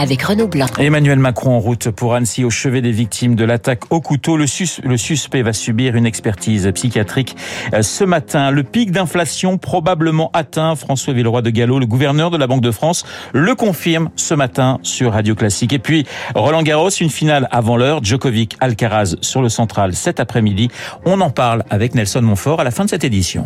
avec Renaud Blanc. Emmanuel Macron en route pour Annecy au chevet des victimes de l'attaque au couteau. Le, sus le, suspect va subir une expertise psychiatrique euh, ce matin. Le pic d'inflation probablement atteint. François Villeroy de Gallo, le gouverneur de la Banque de France, le confirme ce matin sur Radio Classique. Et puis Roland Garros, une finale avant l'heure. Djokovic Alcaraz sur le central cet après-midi. On en parle avec Nelson Montfort à la fin de cette édition.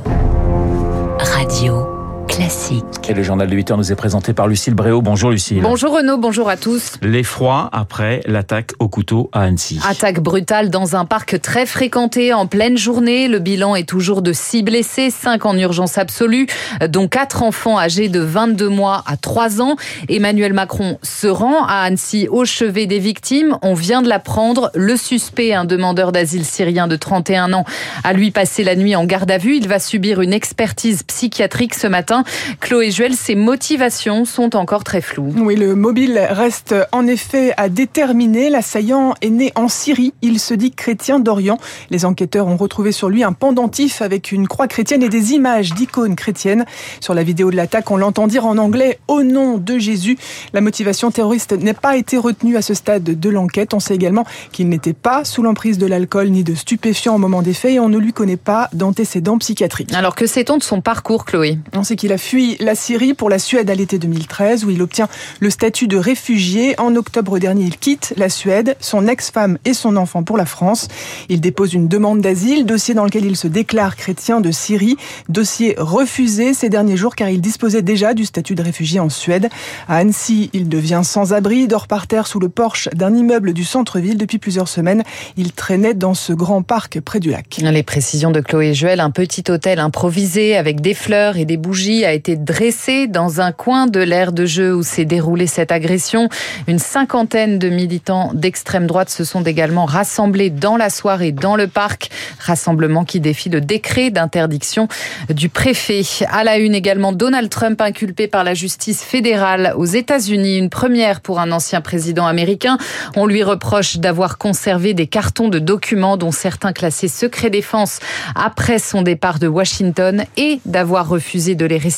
Radio. Classique. Et le journal de 8 heures nous est présenté par Lucille Bréau. Bonjour Lucille. Bonjour Renaud, bonjour à tous. L'effroi après l'attaque au couteau à Annecy. Attaque brutale dans un parc très fréquenté en pleine journée. Le bilan est toujours de 6 blessés, 5 en urgence absolue, dont 4 enfants âgés de 22 mois à 3 ans. Emmanuel Macron se rend à Annecy au chevet des victimes. On vient de l'apprendre. Le suspect, un demandeur d'asile syrien de 31 ans, a lui passé la nuit en garde à vue. Il va subir une expertise psychiatrique ce matin. Chloé Juel, ses motivations sont encore très floues. Oui, le mobile reste en effet à déterminer. L'assaillant est né en Syrie. Il se dit chrétien d'Orient. Les enquêteurs ont retrouvé sur lui un pendentif avec une croix chrétienne et des images d'icônes chrétiennes. Sur la vidéo de l'attaque, on l'entend dire en anglais Au nom de Jésus. La motivation terroriste n'a pas été retenue à ce stade de l'enquête. On sait également qu'il n'était pas sous l'emprise de l'alcool ni de stupéfiants au moment des faits et on ne lui connaît pas d'antécédents psychiatriques. Alors que sait-on de son parcours, Chloé? On sait qu'il a fui la Syrie pour la Suède à l'été 2013 où il obtient le statut de réfugié. En octobre dernier, il quitte la Suède, son ex-femme et son enfant pour la France. Il dépose une demande d'asile, dossier dans lequel il se déclare chrétien de Syrie. Dossier refusé ces derniers jours car il disposait déjà du statut de réfugié en Suède. À Annecy, il devient sans-abri, dort par terre sous le porche d'un immeuble du centre-ville depuis plusieurs semaines. Il traînait dans ce grand parc près du lac. Les précisions de Chloé Juel, un petit hôtel improvisé avec des fleurs et des bougies a été dressé dans un coin de l'aire de jeu où s'est déroulée cette agression. Une cinquantaine de militants d'extrême droite se sont également rassemblés dans la soirée dans le parc. Rassemblement qui défie le décret d'interdiction du préfet. À la une également, Donald Trump inculpé par la justice fédérale aux États-Unis. Une première pour un ancien président américain. On lui reproche d'avoir conservé des cartons de documents dont certains classés secret défense après son départ de Washington et d'avoir refusé de les restituer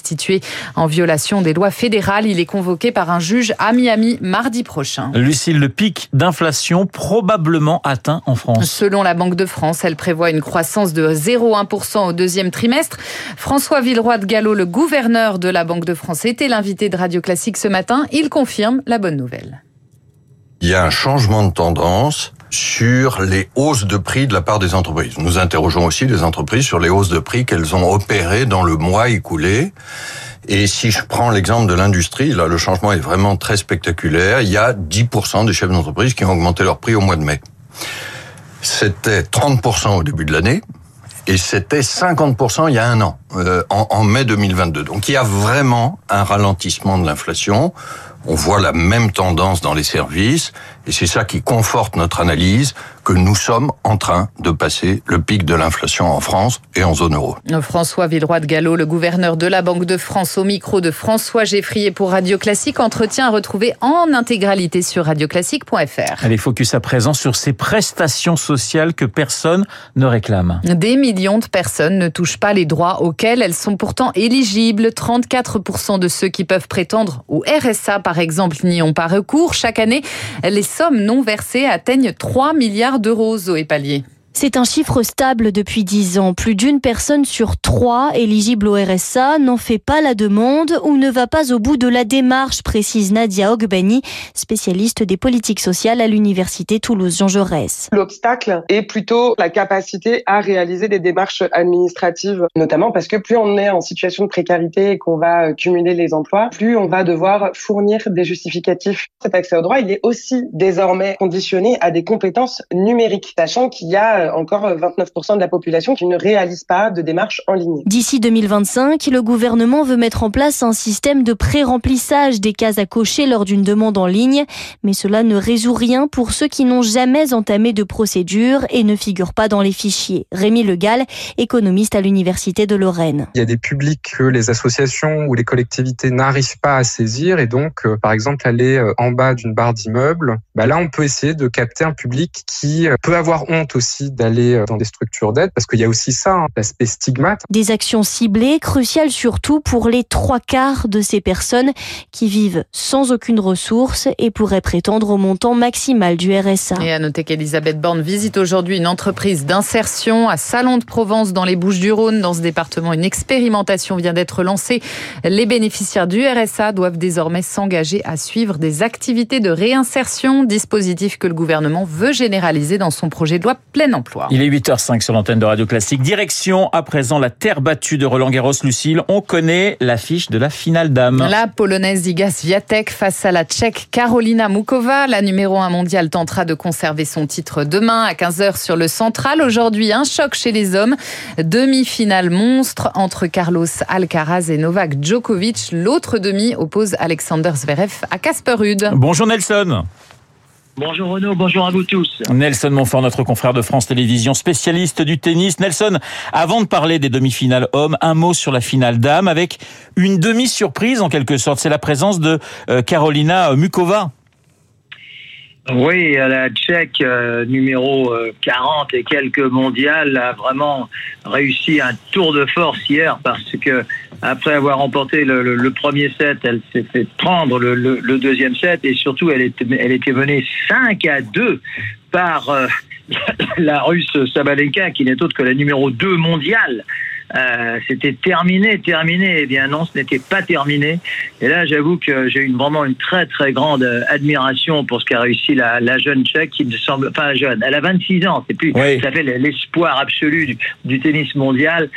en violation des lois fédérales. Il est convoqué par un juge à Miami mardi prochain. Lucille, le pic d'inflation probablement atteint en France. Selon la Banque de France, elle prévoit une croissance de 0,1% au deuxième trimestre. François Villeroy de Gallo, le gouverneur de la Banque de France, était l'invité de Radio Classique ce matin. Il confirme la bonne nouvelle. Il y a un changement de tendance sur les hausses de prix de la part des entreprises. Nous interrogeons aussi les entreprises sur les hausses de prix qu'elles ont opérées dans le mois écoulé. Et si je prends l'exemple de l'industrie, là, le changement est vraiment très spectaculaire. Il y a 10% des chefs d'entreprise qui ont augmenté leur prix au mois de mai. C'était 30% au début de l'année. Et c'était 50% il y a un an, euh, en, en mai 2022. Donc il y a vraiment un ralentissement de l'inflation. On voit la même tendance dans les services, et c'est ça qui conforte notre analyse que nous sommes en train de passer le pic de l'inflation en France et en zone euro. François Villeroy de Gallo, le gouverneur de la Banque de France, au micro de François Geffrier pour Radio Classique, entretien à retrouver en intégralité sur radioclassique.fr. Allez, focus à présent sur ces prestations sociales que personne ne réclame. Des millions de personnes ne touchent pas les droits auxquels elles sont pourtant éligibles. 34% de ceux qui peuvent prétendre au RSA, par exemple, n'y ont pas recours. Chaque année, les sommes non versées atteignent 3 milliards d'euros, Zoé Pallier. C'est un chiffre stable depuis 10 ans. Plus d'une personne sur trois éligible au RSA n'en fait pas la demande ou ne va pas au bout de la démarche, précise Nadia Ogbani, spécialiste des politiques sociales à l'université Toulouse-Jean Jaurès. L'obstacle est plutôt la capacité à réaliser des démarches administratives, notamment parce que plus on est en situation de précarité et qu'on va cumuler les emplois, plus on va devoir fournir des justificatifs. Cet accès au droit, il est aussi désormais conditionné à des compétences numériques, sachant qu'il y a encore 29% de la population qui ne réalise pas de démarche en ligne. D'ici 2025, le gouvernement veut mettre en place un système de pré-remplissage des cases à cocher lors d'une demande en ligne, mais cela ne résout rien pour ceux qui n'ont jamais entamé de procédure et ne figurent pas dans les fichiers. Rémi Legal, économiste à l'Université de Lorraine. Il y a des publics que les associations ou les collectivités n'arrivent pas à saisir et donc, euh, par exemple, aller euh, en bas d'une barre d'immeuble, bah là, on peut essayer de capter un public qui euh, peut avoir honte aussi d'aller dans des structures d'aide parce qu'il y a aussi ça, hein, l'aspect stigmate. Des actions ciblées, cruciales surtout pour les trois quarts de ces personnes qui vivent sans aucune ressource et pourraient prétendre au montant maximal du RSA. Et à noter qu'Elisabeth Borne visite aujourd'hui une entreprise d'insertion à Salon de Provence dans les Bouches-du-Rhône. Dans ce département, une expérimentation vient d'être lancée. Les bénéficiaires du RSA doivent désormais s'engager à suivre des activités de réinsertion, dispositif que le gouvernement veut généraliser dans son projet de loi plein emploi. Il est 8h05 sur l'antenne de Radio Classique. Direction à présent la terre battue de Roland Garros, Lucille. On connaît l'affiche de la finale dame. La polonaise Iga Swiatek face à la tchèque Karolina Mukova. La numéro 1 mondiale tentera de conserver son titre demain à 15h sur le central. Aujourd'hui, un choc chez les hommes. Demi-finale monstre entre Carlos Alcaraz et Novak Djokovic. L'autre demi oppose Alexander Zverev à Casper Ruud. Bonjour Nelson. Bonjour Renaud, bonjour à vous tous. Nelson Montfort, notre confrère de France Télévisions, spécialiste du tennis. Nelson, avant de parler des demi-finales hommes, un mot sur la finale dame avec une demi-surprise en quelque sorte. C'est la présence de euh, Carolina Mukova. Oui, la Tchèque euh, numéro 40 et quelques mondiales a vraiment réussi un tour de force hier parce que après avoir remporté le, le, le premier set, elle s'est fait prendre le, le, deuxième set et surtout elle était, elle était menée 5 à 2 par euh, la Russe Sabalenka qui n'est autre que la numéro 2 mondiale. Euh, c'était terminé, terminé. Eh bien non, ce n'était pas terminé. Et là, j'avoue que j'ai une, vraiment une très très grande admiration pour ce qu'a réussi la, la, jeune tchèque qui me semble, enfin jeune, elle a 26 ans, c'est plus, oui. ça fait l'espoir absolu du, du, tennis mondial.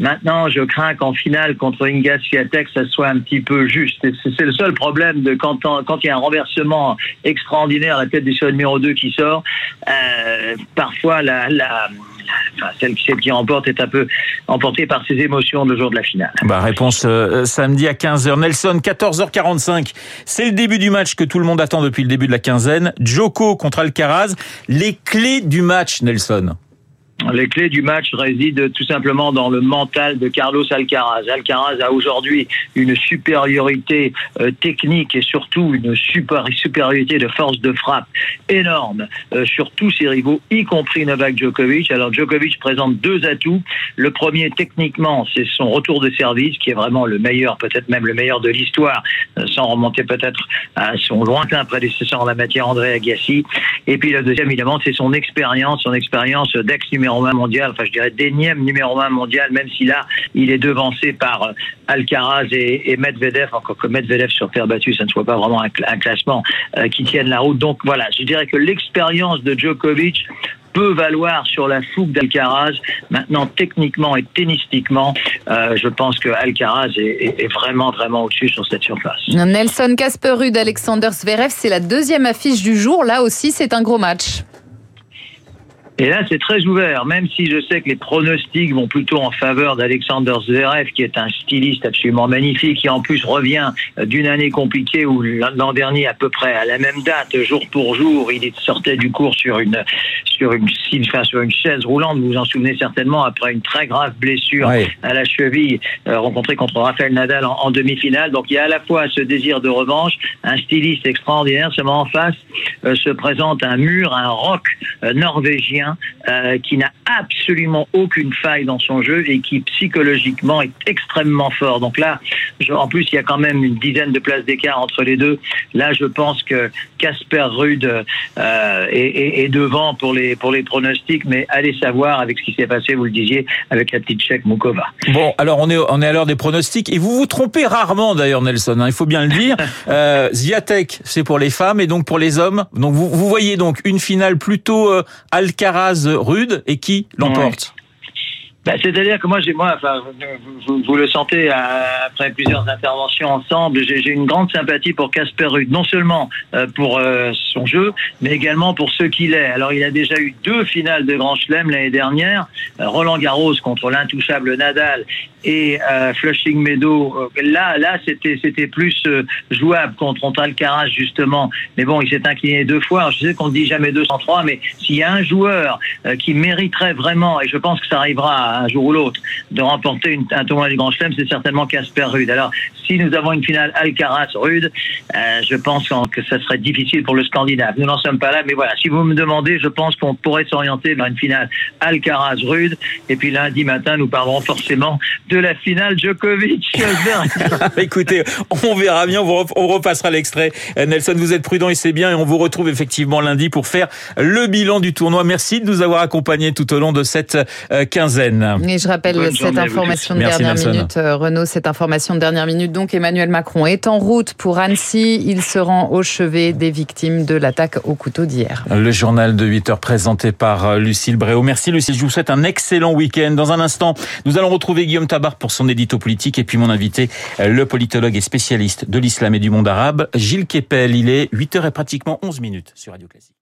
Maintenant, je crains qu'en finale contre Inga Swiatek, ça soit un petit peu juste. C'est le seul problème de quand, quand il y a un renversement extraordinaire, la tête du choix numéro 2 qui sort, euh, parfois la, la Enfin, celle, celle, qui remporte est un peu emportée par ses émotions le jour de la finale. Bah, réponse euh, samedi à 15h. Nelson, 14h45. C'est le début du match que tout le monde attend depuis le début de la quinzaine. Joko contre Alcaraz. Les clés du match, Nelson. Les clés du match résident tout simplement dans le mental de Carlos Alcaraz. Alcaraz a aujourd'hui une supériorité euh, technique et surtout une supériorité de force de frappe énorme euh, sur tous ses rivaux, y compris Novak Djokovic. Alors Djokovic présente deux atouts. Le premier, techniquement, c'est son retour de service, qui est vraiment le meilleur, peut-être même le meilleur de l'histoire, euh, sans remonter peut-être à son lointain prédécesseur en la matière, André Agassi. Et puis le deuxième, évidemment, c'est son expérience, son expérience d'ex numéro numéro 1 mondial, enfin je dirais d'énième numéro 1 mondial, même si là il est devancé par euh, Alcaraz et, Medvedev, encore que Medvedev sur terre battue, ça ne soit pas vraiment un, classement euh, qui tienne la route. Donc voilà, je dirais que l'expérience de Djokovic peut valoir sur la fougue d'Alcaraz. Maintenant, techniquement et tennistiquement, euh, je pense que Alcaraz est, est, est vraiment, vraiment au-dessus sur cette surface. Nelson Casperud, Alexander Zverev, c'est la deuxième affiche du jour. Là aussi, c'est un gros match. Et là, c'est très ouvert, même si je sais que les pronostics vont plutôt en faveur d'Alexander Zverev, qui est un styliste absolument magnifique, qui en plus revient d'une année compliquée où l'an dernier, à peu près à la même date, jour pour jour, il sortait du cours sur une sur une enfin, sur une chaise roulante. Vous vous en souvenez certainement après une très grave blessure oui. à la cheville euh, rencontrée contre Rafael Nadal en, en demi-finale. Donc il y a à la fois ce désir de revanche, un styliste extraordinaire. Seulement en face euh, se présente un mur, un roc euh, norvégien euh, qui n'a absolument aucune faille dans son jeu et qui psychologiquement est extrêmement fort. Donc là, je, en plus, il y a quand même une dizaine de places d'écart entre les deux. Là, je pense que Casper Rude euh, est, est, est, devant pour les, pour les pronostics, mais allez savoir avec ce qui s'est passé, vous le disiez, avec la petite tchèque Mukova. Bon, alors on est, on est à l'heure des pronostics et vous vous trompez rarement d'ailleurs, Nelson, hein, il faut bien le dire. euh, Ziatek, c'est pour les femmes et donc pour les hommes. Donc vous, vous voyez donc une finale plutôt euh, Rude et qui l'emporte. Bah, C'est-à-dire que moi, j'ai, moi, enfin, vous, le sentez après plusieurs interventions ensemble, j'ai, une grande sympathie pour Casper Ruud, non seulement euh, pour euh, son jeu, mais également pour ce qu'il est. Alors, il a déjà eu deux finales de Grand Chelem l'année dernière, euh, Roland Garros contre l'intouchable Nadal et Flushing Meadow. là, là, c'était, c'était plus jouable contre Alcaraz justement. Mais bon, il s'est incliné deux fois. je sais qu'on ne dit jamais 203, mais s'il y a un joueur qui mériterait vraiment, et je pense que ça arrivera un jour ou l'autre de remporter une, un tournoi du Grand Chelem, c'est certainement Casper Rude. Alors, si nous avons une finale Alcaraz-Rude, euh, je pense que ça serait difficile pour le Scandinave. Nous n'en sommes pas là, mais voilà, si vous me demandez, je pense qu'on pourrait s'orienter vers une finale Alcaraz-Rude. Et puis lundi matin, nous parlerons forcément de la finale Djokovic. Écoutez, on verra bien, on repassera l'extrait. Euh, Nelson, vous êtes prudent et c'est bien, et on vous retrouve effectivement lundi pour faire le bilan du tournoi. Merci de nous avoir accompagnés tout au long de cette euh, Et je rappelle cette information de dernière minute, euh, Renaud, cette information de dernière minute. Donc Emmanuel Macron est en route pour Annecy. Il se rend au chevet des victimes de l'attaque au couteau d'hier. Le journal de 8 heures présenté par euh, Lucille Bréau. Merci Lucille, je vous souhaite un excellent week-end. Dans un instant, nous allons retrouver Guillaume Tabar pour son édito politique et puis mon invité, euh, le politologue et spécialiste de l'islam et du monde arabe, Gilles Kepel. Il est 8 heures et pratiquement 11 minutes sur Radio Classique.